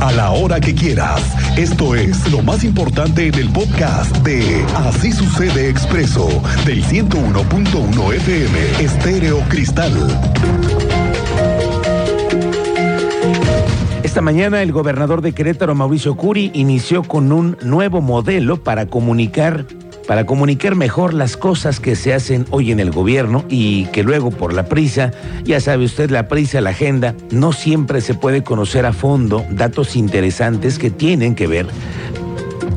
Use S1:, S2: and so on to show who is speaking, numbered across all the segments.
S1: a la hora que quieras. Esto es lo más importante en el podcast de Así sucede expreso del 101.1 FM Estéreo Cristal.
S2: Esta mañana el gobernador de Querétaro, Mauricio Curi, inició con un nuevo modelo para comunicar para comunicar mejor las cosas que se hacen hoy en el gobierno y que luego por la prisa, ya sabe usted, la prisa, la agenda, no siempre se puede conocer a fondo datos interesantes que tienen que ver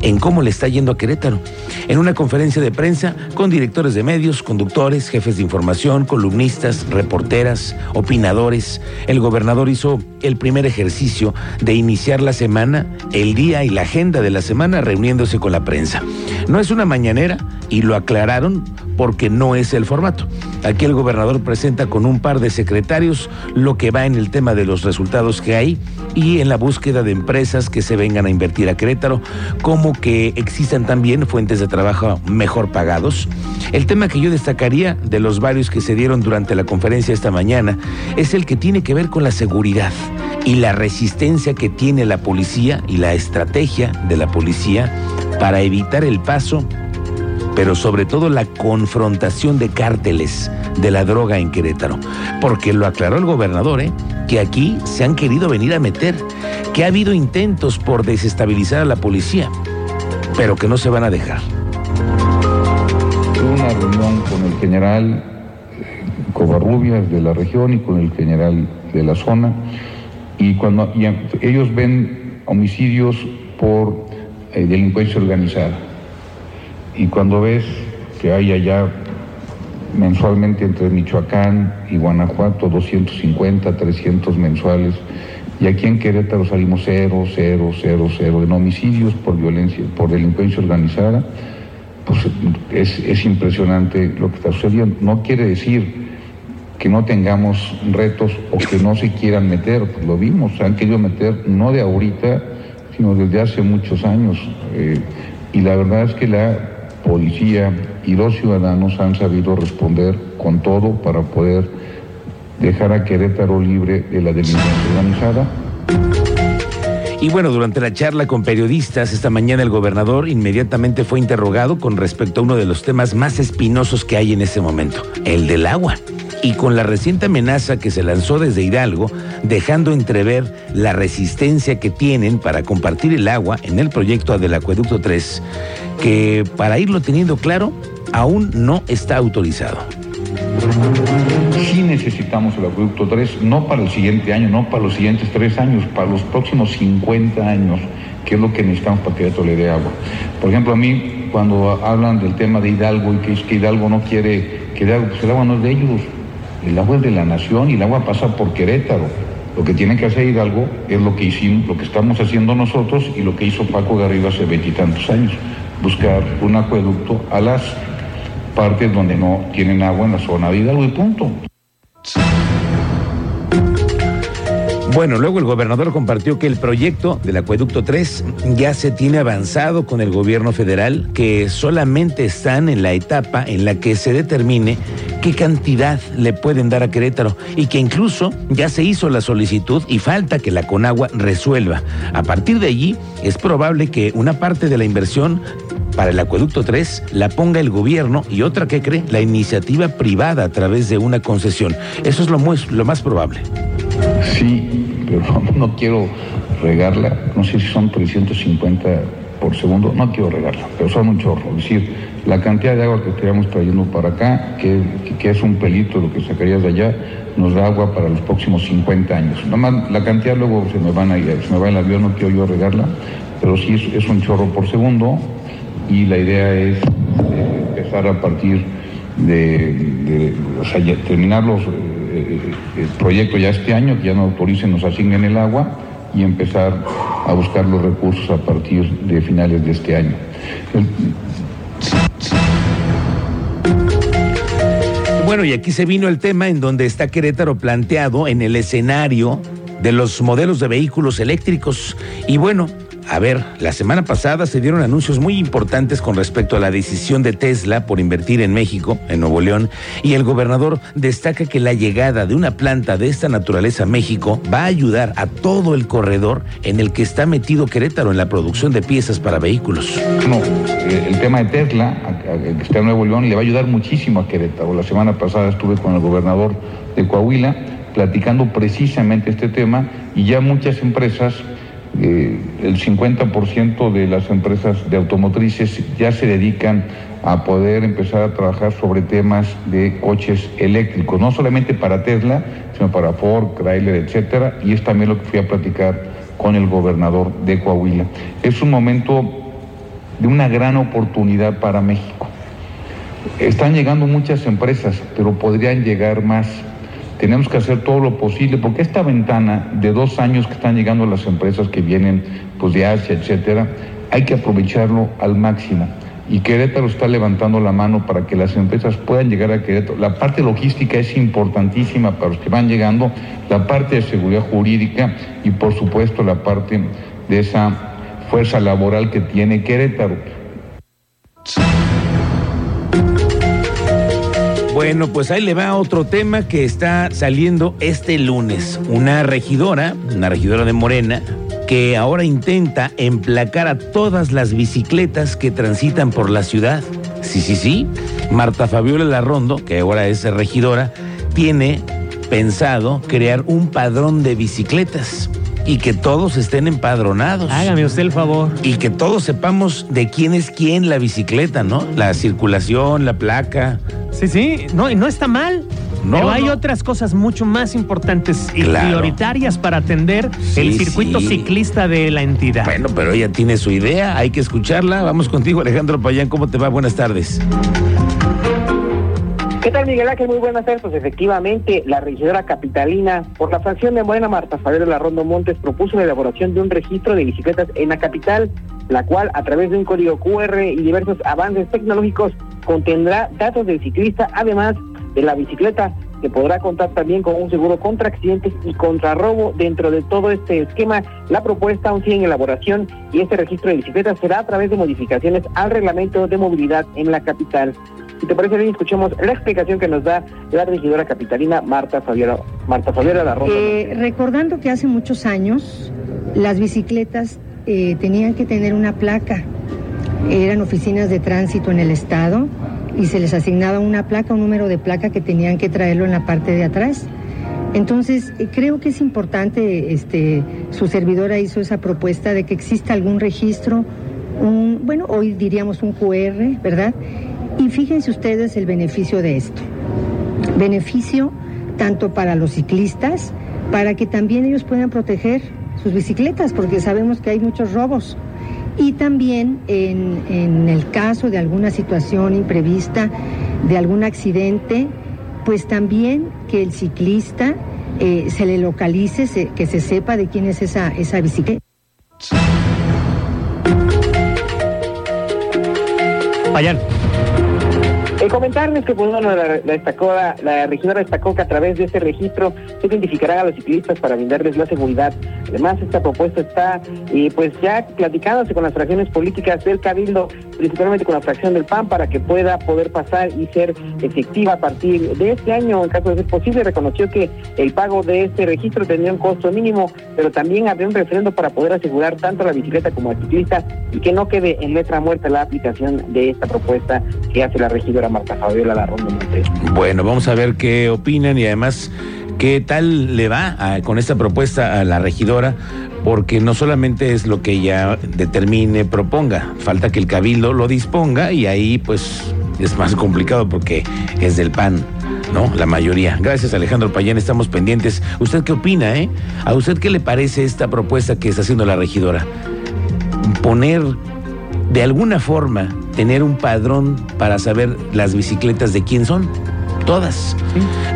S2: en cómo le está yendo a Querétaro. En una conferencia de prensa con directores de medios, conductores, jefes de información, columnistas, reporteras, opinadores, el gobernador hizo el primer ejercicio de iniciar la semana, el día y la agenda de la semana reuniéndose con la prensa. No es una mañanera y lo aclararon porque no es el formato. Aquí el gobernador presenta con un par de secretarios lo que va en el tema de los resultados que hay y en la búsqueda de empresas que se vengan a invertir a Querétaro, como que existan también fuentes de trabajo mejor pagados. El tema que yo destacaría de los varios que se dieron durante la conferencia esta mañana es el que tiene que ver con la seguridad y la resistencia que tiene la policía y la estrategia de la policía para evitar el paso pero sobre todo la confrontación de cárteles de la droga en Querétaro. Porque lo aclaró el gobernador, ¿eh? que aquí se han querido venir a meter, que ha habido intentos por desestabilizar a la policía, pero que no se van a dejar.
S3: Tuve una reunión con el general Covarrubias de la región y con el general de la zona, y cuando ellos ven homicidios por eh, delincuencia organizada y cuando ves que hay allá mensualmente entre Michoacán y Guanajuato 250, 300 mensuales, y aquí en Querétaro salimos cero, cero, cero, cero en homicidios por violencia, por delincuencia organizada, pues es, es impresionante lo que está sucediendo. No quiere decir que no tengamos retos o que no se quieran meter, pues lo vimos, se han querido meter no de ahorita, sino desde hace muchos años. Eh, y la verdad es que la policía y los ciudadanos han sabido responder con todo para poder dejar a Querétaro libre de la delincuencia organizada.
S2: Y bueno, durante la charla con periodistas esta mañana el gobernador inmediatamente fue interrogado con respecto a uno de los temas más espinosos que hay en ese momento, el del agua y con la reciente amenaza que se lanzó desde Hidalgo, dejando entrever la resistencia que tienen para compartir el agua en el proyecto del Acueducto 3, que para irlo teniendo claro, aún no está autorizado.
S3: Sí necesitamos el acueducto 3, no para el siguiente año, no para los siguientes tres años, para los próximos 50 años, que es lo que necesitamos para que esto le dé agua. Por ejemplo, a mí, cuando hablan del tema de Hidalgo y que es que Hidalgo no quiere que dé agua, pues el agua no es de ellos, el agua es de la nación y el agua pasa por Querétaro. Lo que tiene que hacer Hidalgo es lo que hicimos, lo que estamos haciendo nosotros y lo que hizo Paco Garrido hace veintitantos años, buscar un acueducto a las partes donde no tienen agua en la zona de Hidalgo y punto.
S2: Bueno, luego el gobernador compartió que el proyecto del Acueducto 3 ya se tiene avanzado con el gobierno federal, que solamente están en la etapa en la que se determine qué cantidad le pueden dar a Querétaro y que incluso ya se hizo la solicitud y falta que la Conagua resuelva. A partir de allí es probable que una parte de la inversión para el acueducto 3 la ponga el gobierno y otra que cree la iniciativa privada a través de una concesión. Eso es lo, lo más probable.
S3: Sí, pero no, quiero regarla, no sé si son 350 por segundo, no quiero regarla, pero son un chorro. Es decir, la cantidad de agua que estaríamos trayendo para acá, que, que es un pelito lo que sacarías de allá, nos da agua para los próximos 50 años. Nomás la cantidad luego se me van a se me va el avión, no quiero yo regarla, pero sí es, es un chorro por segundo y la idea es eh, empezar a partir de, o sea, terminar los eh, el proyecto ya este año, que ya nos autoricen, nos asignen el agua y empezar a buscar los recursos a partir de finales de este año.
S2: Bueno, y aquí se vino el tema en donde está Querétaro planteado en el escenario de los modelos de vehículos eléctricos. Y bueno, a ver, la semana pasada se dieron anuncios muy importantes con respecto a la decisión de Tesla por invertir en México, en Nuevo León, y el gobernador destaca que la llegada de una planta de esta naturaleza a México va a ayudar a todo el corredor en el que está metido Querétaro en la producción de piezas para vehículos.
S3: No, eh, el tema de Tesla, que está en Nuevo León, le va a ayudar muchísimo a Querétaro. La semana pasada estuve con el gobernador de Coahuila platicando precisamente este tema y ya muchas empresas eh, el 50% de las empresas de automotrices ya se dedican a poder empezar a trabajar sobre temas de coches eléctricos, no solamente para Tesla, sino para Ford, Chrysler, etcétera, y es también lo que fui a platicar con el gobernador de Coahuila. Es un momento de una gran oportunidad para México. Están llegando muchas empresas, pero podrían llegar más tenemos que hacer todo lo posible, porque esta ventana de dos años que están llegando las empresas que vienen pues, de Asia, etcétera, hay que aprovecharlo al máximo. Y Querétaro está levantando la mano para que las empresas puedan llegar a Querétaro. La parte logística es importantísima para los que van llegando, la parte de seguridad jurídica y por supuesto la parte de esa fuerza laboral que tiene Querétaro.
S2: Bueno, pues ahí le va otro tema que está saliendo este lunes. Una regidora, una regidora de Morena, que ahora intenta emplacar a todas las bicicletas que transitan por la ciudad. Sí, sí, sí. Marta Fabiola Larrondo, que ahora es regidora, tiene pensado crear un padrón de bicicletas y que todos estén empadronados.
S4: Hágame usted el favor.
S2: Y que todos sepamos de quién es quién la bicicleta, ¿no? La circulación, la placa.
S4: Sí, sí, no, y no está mal. No, pero hay otras cosas mucho más importantes y prioritarias para atender el circuito ciclista de la entidad.
S2: Bueno, pero ella tiene su idea, hay que escucharla. Vamos contigo, Alejandro Payán. ¿Cómo te va? Buenas tardes.
S5: ¿Qué tal, Miguel Ángel? Muy buenas tardes. Pues efectivamente, la regidora capitalina por la fracción de Morena, Marta Fabiola Larrondo Montes, propuso la elaboración de un registro de bicicletas en la capital, la cual, a través de un código QR y diversos avances tecnológicos, contendrá datos del ciclista, además de la bicicleta, que podrá contar también con un seguro contra accidentes y contra robo. Dentro de todo este esquema, la propuesta aún sigue en elaboración y este registro de bicicletas será a través de modificaciones al reglamento de movilidad en la capital. Si te parece bien, escuchemos la explicación que nos da la regidora capitalina Marta Fabiola, Marta Fabiola La
S6: eh, recordando que hace muchos años las bicicletas eh, tenían que tener una placa. Eran oficinas de tránsito en el estado y se les asignaba una placa, un número de placa que tenían que traerlo en la parte de atrás. Entonces, eh, creo que es importante, este, su servidora hizo esa propuesta de que exista algún registro, un, bueno, hoy diríamos un QR, ¿verdad? Y fíjense ustedes el beneficio de esto. Beneficio tanto para los ciclistas, para que también ellos puedan proteger sus bicicletas, porque sabemos que hay muchos robos. Y también en, el caso de alguna situación imprevista, de algún accidente, pues también que el ciclista eh, se le localice, que se sepa de quién es esa, esa bicicleta.
S5: Vayan. El comentarles que pues, bueno, la, regidora destacó que a través de este registro se identificarán a los ciclistas para brindarles la seguridad. Además, esta propuesta está eh, pues ya platicándose con las fracciones políticas del Cabildo, principalmente con la fracción del PAN, para que pueda poder pasar y ser efectiva a partir de este año, en caso de ser posible. Reconoció que el pago de este registro tendría un costo mínimo, pero también habría un referendo para poder asegurar tanto la bicicleta como al ciclista y que no quede en letra muerta la aplicación de esta propuesta que hace la regidora Marta Fabiola Larrondo
S2: Bueno, vamos a ver qué opinan y además qué tal le va con esta propuesta a la regidora, porque no solamente es lo que ella determine, proponga, falta que el cabildo lo disponga y ahí pues es más complicado porque es del PAN. ¿no? La mayoría. Gracias, Alejandro Payán. Estamos pendientes. ¿Usted qué opina, eh? ¿A usted qué le parece esta propuesta que está haciendo la regidora? Poner de alguna forma tener un padrón para saber las bicicletas de quién son. Todas.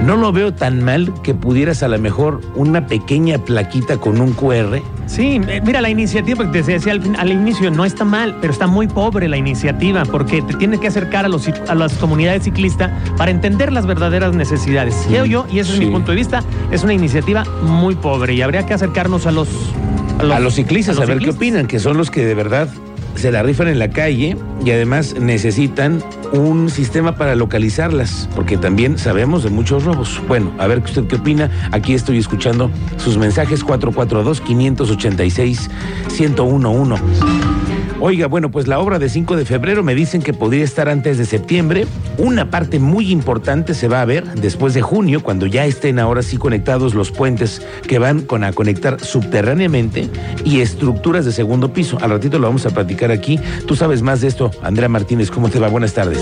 S2: No lo veo tan mal que pudieras a lo mejor una pequeña plaquita con un QR.
S4: Sí, eh, mira, la iniciativa, que te decía al, al, inicio, no está mal, pero está muy pobre la iniciativa, porque te tienes que acercar a, los, a las comunidades ciclistas para entender las verdaderas necesidades. Creo yo, y ese es mi punto de vista, es una iniciativa muy pobre y habría que acercarnos a los
S2: a los, ciclistas, a, ver qué opinan, que son los que de verdad se la rifan en la calle y además necesitan un sistema para localizarlas, porque también sabemos de muchos robos. Bueno, a ver usted qué opina. Aquí estoy escuchando sus mensajes 442-586-1011. Oiga, bueno, pues la obra de 5 de febrero me dicen que podría estar antes de septiembre. Una parte muy importante se va a ver después de junio, cuando ya estén ahora sí conectados los puentes que van a conectar subterráneamente y estructuras de segundo piso. Al ratito lo vamos a platicar aquí. Tú sabes más de esto, Andrea Martínez. ¿Cómo te va? Buenas tardes.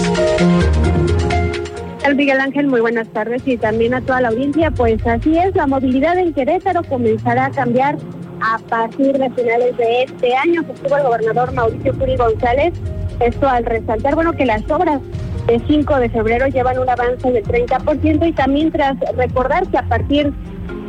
S7: Miguel Ángel, muy buenas tardes y también a toda la audiencia. Pues así es, la movilidad en Querétaro comenzará a cambiar a partir de finales de este año, que estuvo el gobernador Mauricio Curi González. Esto al resaltar, bueno, que las obras de 5 de febrero llevan un avance del 30% y también tras recordar que a partir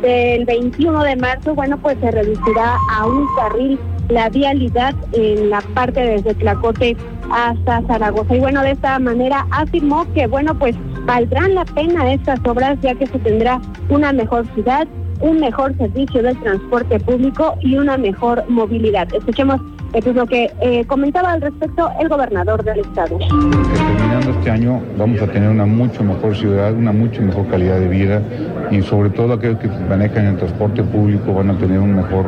S7: del 21 de marzo, bueno, pues se reducirá a un carril la vialidad en la parte desde Tlacote hasta Zaragoza. Y bueno, de esta manera afirmó que, bueno, pues valdrán la pena estas obras ya que se tendrá una mejor ciudad, un mejor servicio del transporte público y una mejor movilidad. Escuchemos esto es lo que eh, comentaba al respecto el gobernador del estado.
S3: terminando este año vamos a tener una mucho mejor ciudad, una mucho mejor calidad de vida y sobre todo aquellos que manejan el transporte público van a tener un mejor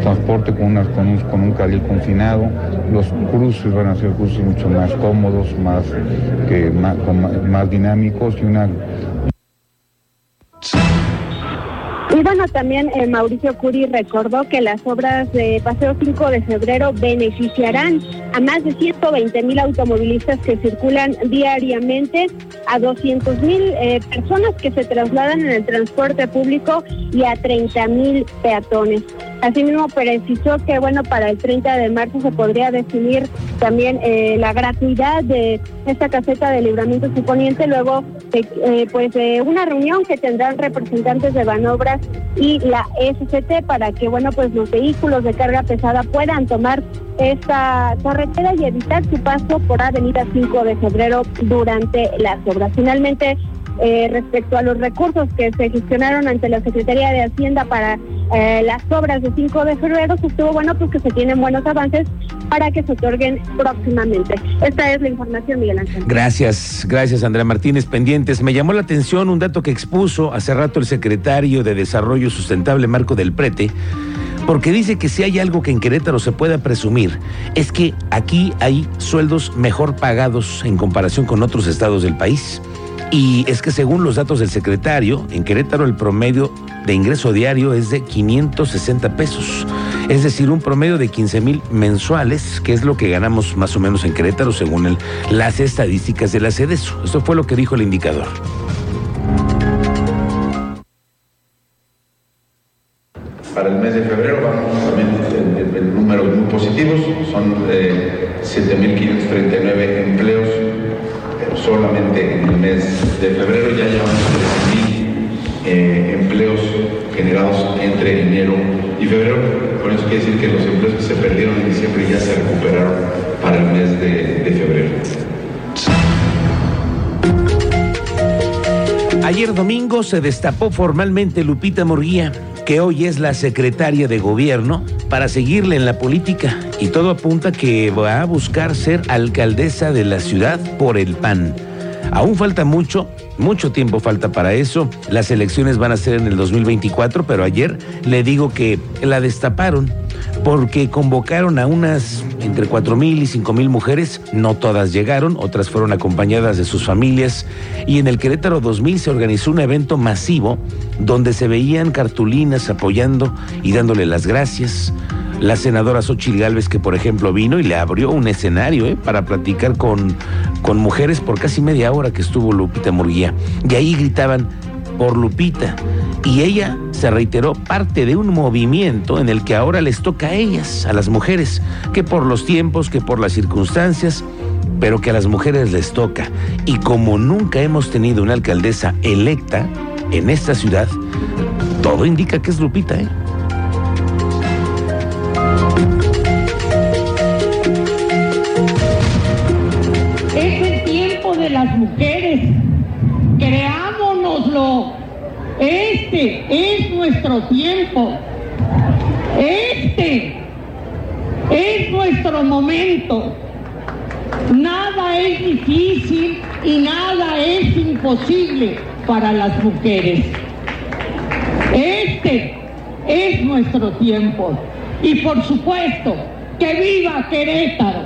S3: transporte con, con, un, con un carril confinado, los cruces van a ser cruces mucho más cómodos, más, más dinámicos y una
S7: y bueno, también eh, Mauricio Curi recordó que las obras de Paseo 5 de febrero beneficiarán a más de 120 mil automovilistas que circulan diariamente, a 200 mil eh, personas que se trasladan en el transporte público y a 30 mil peatones. Asimismo, precisó que bueno, para el 30 de marzo se podría definir también eh, la gratuidad de esta caseta de libramiento suponiente luego eh, pues de una reunión que tendrán representantes de Banobras y la SCT para que bueno pues los vehículos de carga pesada puedan tomar esta carretera y evitar su paso por Avenida 5 de Febrero durante las obras. Finalmente, eh, respecto a los recursos que se gestionaron ante la Secretaría de Hacienda para eh, las obras de 5 de febrero, pues estuvo bueno pues que se tienen buenos avances para que se otorguen próximamente. Esta es la información, Miguel Ángel.
S2: Gracias, gracias Andrea Martínez. Pendientes. Me llamó la atención un dato que expuso hace rato el secretario de Desarrollo Sustentable, Marco del Prete porque dice que si hay algo que en Querétaro se pueda presumir, es que aquí hay sueldos mejor pagados en comparación con otros estados del país. Y es que según los datos del secretario, en Querétaro el promedio de ingreso diario es de 560 pesos, es decir, un promedio de 15 mil mensuales, que es lo que ganamos más o menos en Querétaro según las estadísticas de la CEDESO. Eso fue lo que dijo el indicador.
S8: Para el mes de febrero vamos también en, números muy positivos, son 7.539 eh, empleos solamente en el mes de febrero ya llevamos 13.000 eh, empleos generados entre enero y febrero. Con eso quiere decir que los empleos que se perdieron en diciembre ya se recuperaron para el mes de, de febrero.
S2: Ayer domingo se destapó formalmente Lupita Morguía que hoy es la secretaria de gobierno, para seguirle en la política y todo apunta que va a buscar ser alcaldesa de la ciudad por el PAN. Aún falta mucho, mucho tiempo falta para eso. Las elecciones van a ser en el 2024, pero ayer le digo que la destaparon porque convocaron a unas entre cuatro mil y cinco mil mujeres. No todas llegaron, otras fueron acompañadas de sus familias. Y en el Querétaro 2000 se organizó un evento masivo donde se veían cartulinas apoyando y dándole las gracias. La senadora Xochitl Gálvez, que por ejemplo vino y le abrió un escenario ¿eh? para platicar con, con mujeres por casi media hora que estuvo Lupita Murguía. Y ahí gritaban, por Lupita. Y ella se reiteró parte de un movimiento en el que ahora les toca a ellas, a las mujeres, que por los tiempos, que por las circunstancias, pero que a las mujeres les toca. Y como nunca hemos tenido una alcaldesa electa en esta ciudad, todo indica que es Lupita, ¿eh?
S9: Este es nuestro tiempo. Este es nuestro momento. Nada es difícil y nada es imposible para las mujeres. Este es nuestro tiempo. Y por supuesto, que viva Querétaro.